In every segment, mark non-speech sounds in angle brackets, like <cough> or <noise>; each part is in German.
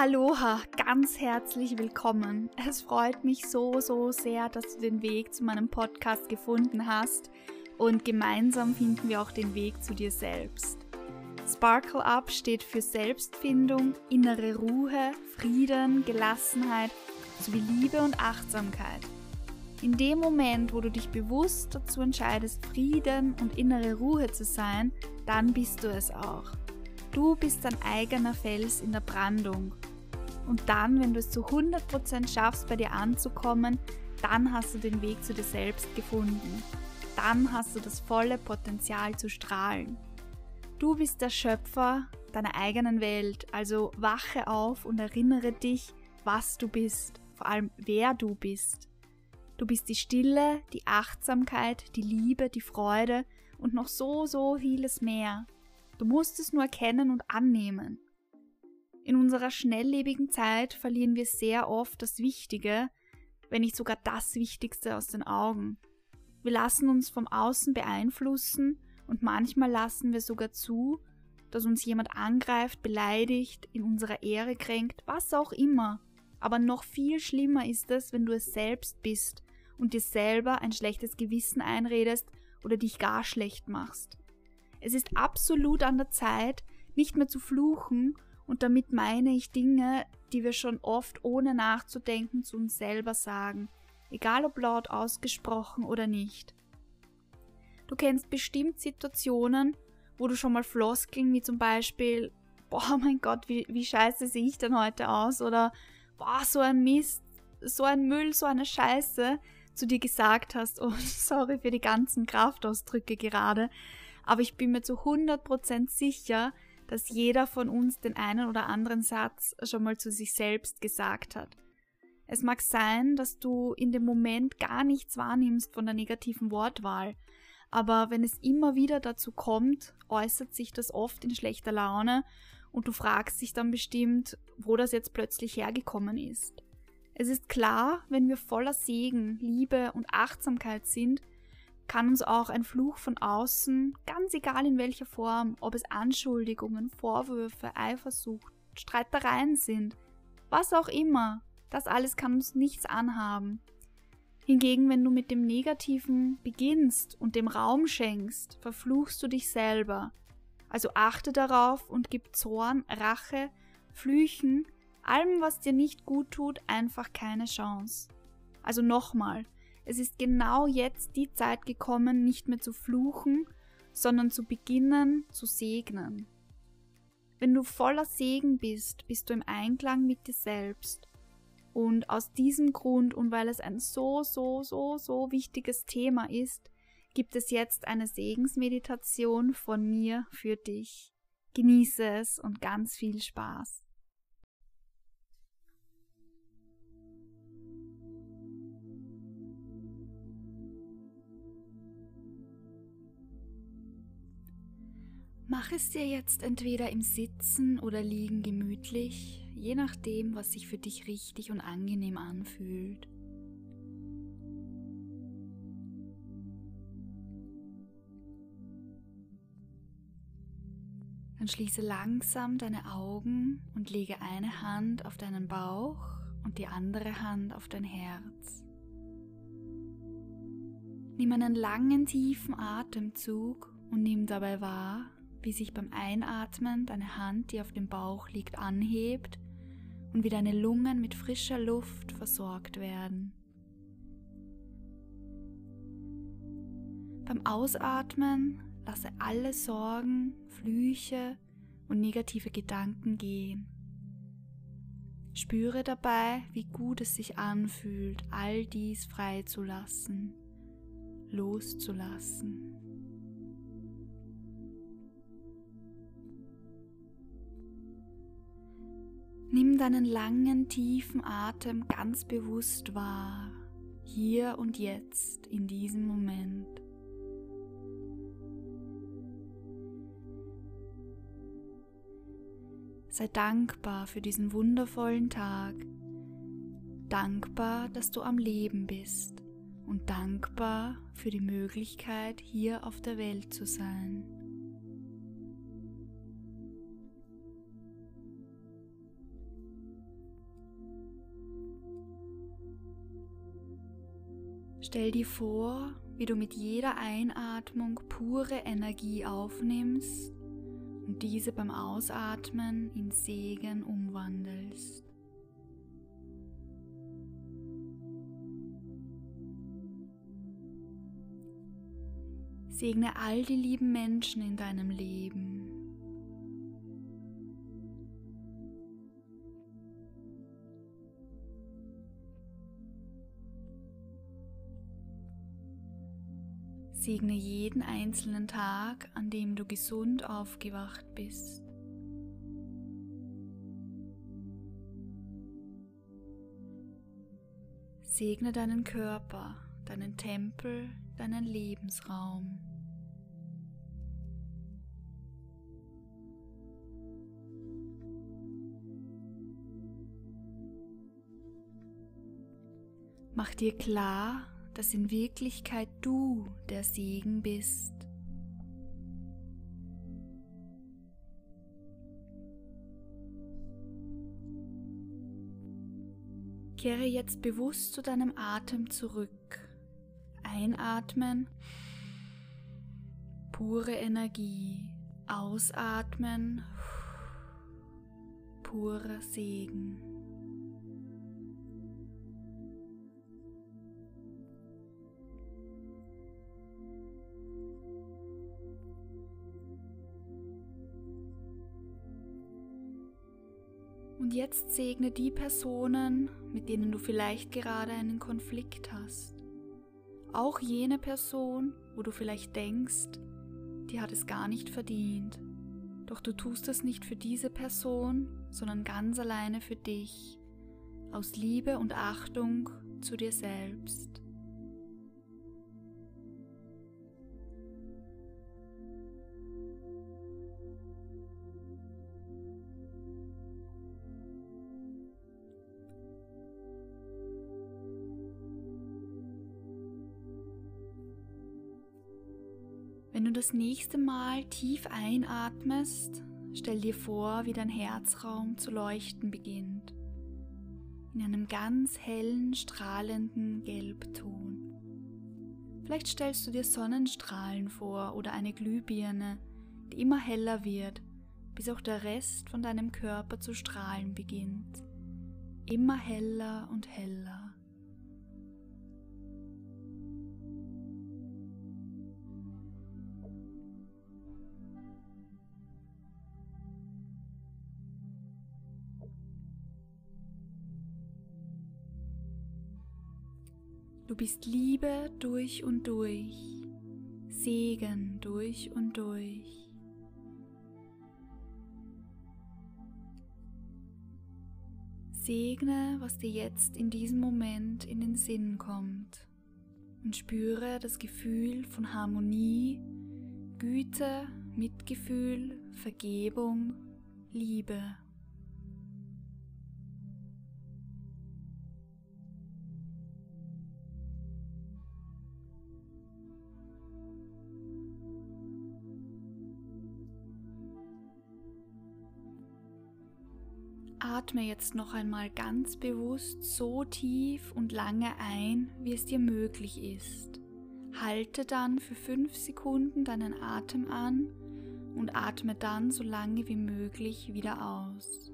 Aloha, ganz herzlich willkommen. Es freut mich so, so sehr, dass du den Weg zu meinem Podcast gefunden hast und gemeinsam finden wir auch den Weg zu dir selbst. Sparkle Up steht für Selbstfindung, innere Ruhe, Frieden, Gelassenheit sowie Liebe und Achtsamkeit. In dem Moment, wo du dich bewusst dazu entscheidest, Frieden und innere Ruhe zu sein, dann bist du es auch. Du bist dein eigener Fels in der Brandung. Und dann, wenn du es zu 100% schaffst, bei dir anzukommen, dann hast du den Weg zu dir selbst gefunden. Dann hast du das volle Potenzial zu strahlen. Du bist der Schöpfer deiner eigenen Welt, also wache auf und erinnere dich, was du bist, vor allem wer du bist. Du bist die Stille, die Achtsamkeit, die Liebe, die Freude und noch so, so vieles mehr. Du musst es nur erkennen und annehmen. In unserer schnelllebigen Zeit verlieren wir sehr oft das Wichtige, wenn nicht sogar das Wichtigste aus den Augen. Wir lassen uns vom Außen beeinflussen und manchmal lassen wir sogar zu, dass uns jemand angreift, beleidigt, in unserer Ehre kränkt, was auch immer. Aber noch viel schlimmer ist es, wenn du es selbst bist und dir selber ein schlechtes Gewissen einredest oder dich gar schlecht machst. Es ist absolut an der Zeit, nicht mehr zu fluchen, und damit meine ich Dinge, die wir schon oft ohne nachzudenken zu uns selber sagen, egal ob laut ausgesprochen oder nicht. Du kennst bestimmt Situationen, wo du schon mal Floskeln wie zum Beispiel, boah mein Gott, wie, wie scheiße sehe ich denn heute aus oder boah, so ein Mist, so ein Müll, so eine Scheiße zu dir gesagt hast. <laughs> Oh, sorry für die ganzen Kraftausdrücke gerade. Aber ich bin mir zu 100% sicher, dass jeder von uns den einen oder anderen Satz schon mal zu sich selbst gesagt hat. Es mag sein, dass du in dem Moment gar nichts wahrnimmst von der negativen Wortwahl, aber wenn es immer wieder dazu kommt, äußert sich das oft in schlechter Laune und du fragst dich dann bestimmt, wo das jetzt plötzlich hergekommen ist. Es ist klar, wenn wir voller Segen, Liebe und Achtsamkeit sind, kann uns auch ein Fluch von außen, ganz egal in welcher Form, ob es Anschuldigungen, Vorwürfe, Eifersucht, Streitereien sind, was auch immer, das alles kann uns nichts anhaben. Hingegen, wenn du mit dem Negativen beginnst und dem Raum schenkst, verfluchst du dich selber. Also achte darauf und gib Zorn, Rache, Flüchen, allem, was dir nicht gut tut, einfach keine Chance. Also nochmal, es ist genau jetzt die Zeit gekommen, nicht mehr zu fluchen, sondern zu beginnen zu segnen. Wenn du voller Segen bist, bist du im Einklang mit dir selbst. Und aus diesem Grund und weil es ein so, so, so, so wichtiges Thema ist, gibt es jetzt eine Segensmeditation von mir für dich. Genieße es und ganz viel Spaß. Mach es dir jetzt entweder im Sitzen oder Liegen gemütlich, je nachdem, was sich für dich richtig und angenehm anfühlt. Dann schließe langsam deine Augen und lege eine Hand auf deinen Bauch und die andere Hand auf dein Herz. Nimm einen langen, tiefen Atemzug und nimm dabei wahr, wie sich beim Einatmen deine Hand, die auf dem Bauch liegt, anhebt und wie deine Lungen mit frischer Luft versorgt werden. Beim Ausatmen lasse alle Sorgen, Flüche und negative Gedanken gehen. Spüre dabei, wie gut es sich anfühlt, all dies freizulassen, loszulassen. Nimm deinen langen, tiefen Atem ganz bewusst wahr, hier und jetzt, in diesem Moment. Sei dankbar für diesen wundervollen Tag, dankbar, dass du am Leben bist und dankbar für die Möglichkeit, hier auf der Welt zu sein. Stell dir vor, wie du mit jeder Einatmung pure Energie aufnimmst und diese beim Ausatmen in Segen umwandelst. Segne all die lieben Menschen in deinem Leben. Segne jeden einzelnen Tag, an dem du gesund aufgewacht bist. Segne deinen Körper, deinen Tempel, deinen Lebensraum. Mach dir klar, dass in Wirklichkeit du der Segen bist. Kehre jetzt bewusst zu deinem Atem zurück. Einatmen, pure Energie. Ausatmen, purer Segen. Und jetzt segne die Personen, mit denen du vielleicht gerade einen Konflikt hast. Auch jene Person, wo du vielleicht denkst, die hat es gar nicht verdient. Doch du tust es nicht für diese Person, sondern ganz alleine für dich, aus Liebe und Achtung zu dir selbst. Wenn du das nächste Mal tief einatmest, stell dir vor, wie dein Herzraum zu leuchten beginnt. In einem ganz hellen, strahlenden Gelbton. Vielleicht stellst du dir Sonnenstrahlen vor oder eine Glühbirne, die immer heller wird, bis auch der Rest von deinem Körper zu strahlen beginnt. Immer heller und heller. Du bist Liebe durch und durch, Segen durch und durch. Segne, was dir jetzt in diesem Moment in den Sinn kommt und spüre das Gefühl von Harmonie, Güte, Mitgefühl, Vergebung, Liebe. Atme jetzt noch einmal ganz bewusst so tief und lange ein, wie es dir möglich ist. Halte dann für 5 Sekunden deinen Atem an und atme dann so lange wie möglich wieder aus.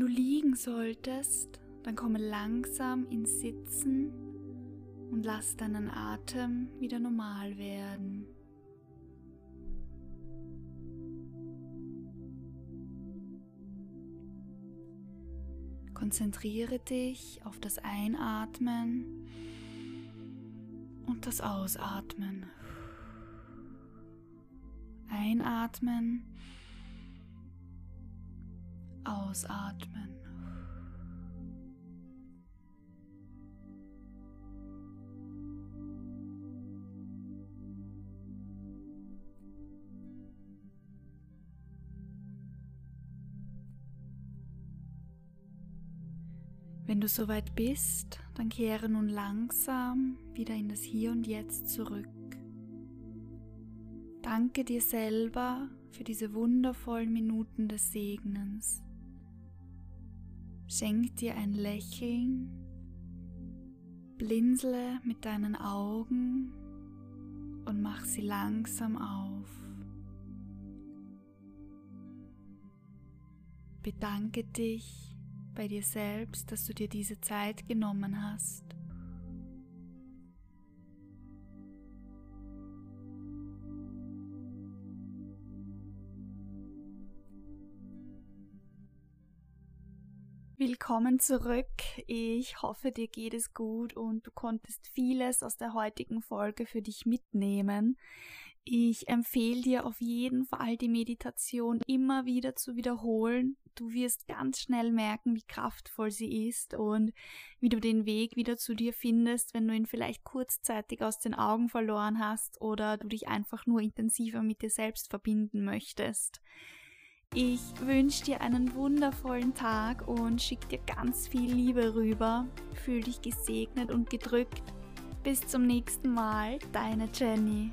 Du liegen solltest, dann komme langsam ins Sitzen und lass deinen Atem wieder normal werden. Konzentriere dich auf das Einatmen und das Ausatmen. Einatmen ausatmen. Wenn du soweit bist, dann kehre nun langsam wieder in das Hier und Jetzt zurück. Danke dir selber für diese wundervollen Minuten des Segnens. Schenk dir ein Lächeln, blinzle mit deinen Augen und mach sie langsam auf. Bedanke dich bei dir selbst, dass du dir diese Zeit genommen hast. Willkommen zurück. Ich hoffe, dir geht es gut und du konntest vieles aus der heutigen Folge für dich mitnehmen. Ich empfehle dir auf jeden Fall die Meditation immer wieder zu wiederholen. Du wirst ganz schnell merken, wie kraftvoll sie ist und wie du den Weg wieder zu dir findest, wenn du ihn vielleicht kurzzeitig aus den Augen verloren hast oder du dich einfach nur intensiver mit dir selbst verbinden möchtest. Ich wünsche dir einen wundervollen Tag und schicke dir ganz viel Liebe rüber. Fühl dich gesegnet und gedrückt. Bis zum nächsten Mal, deine Jenny.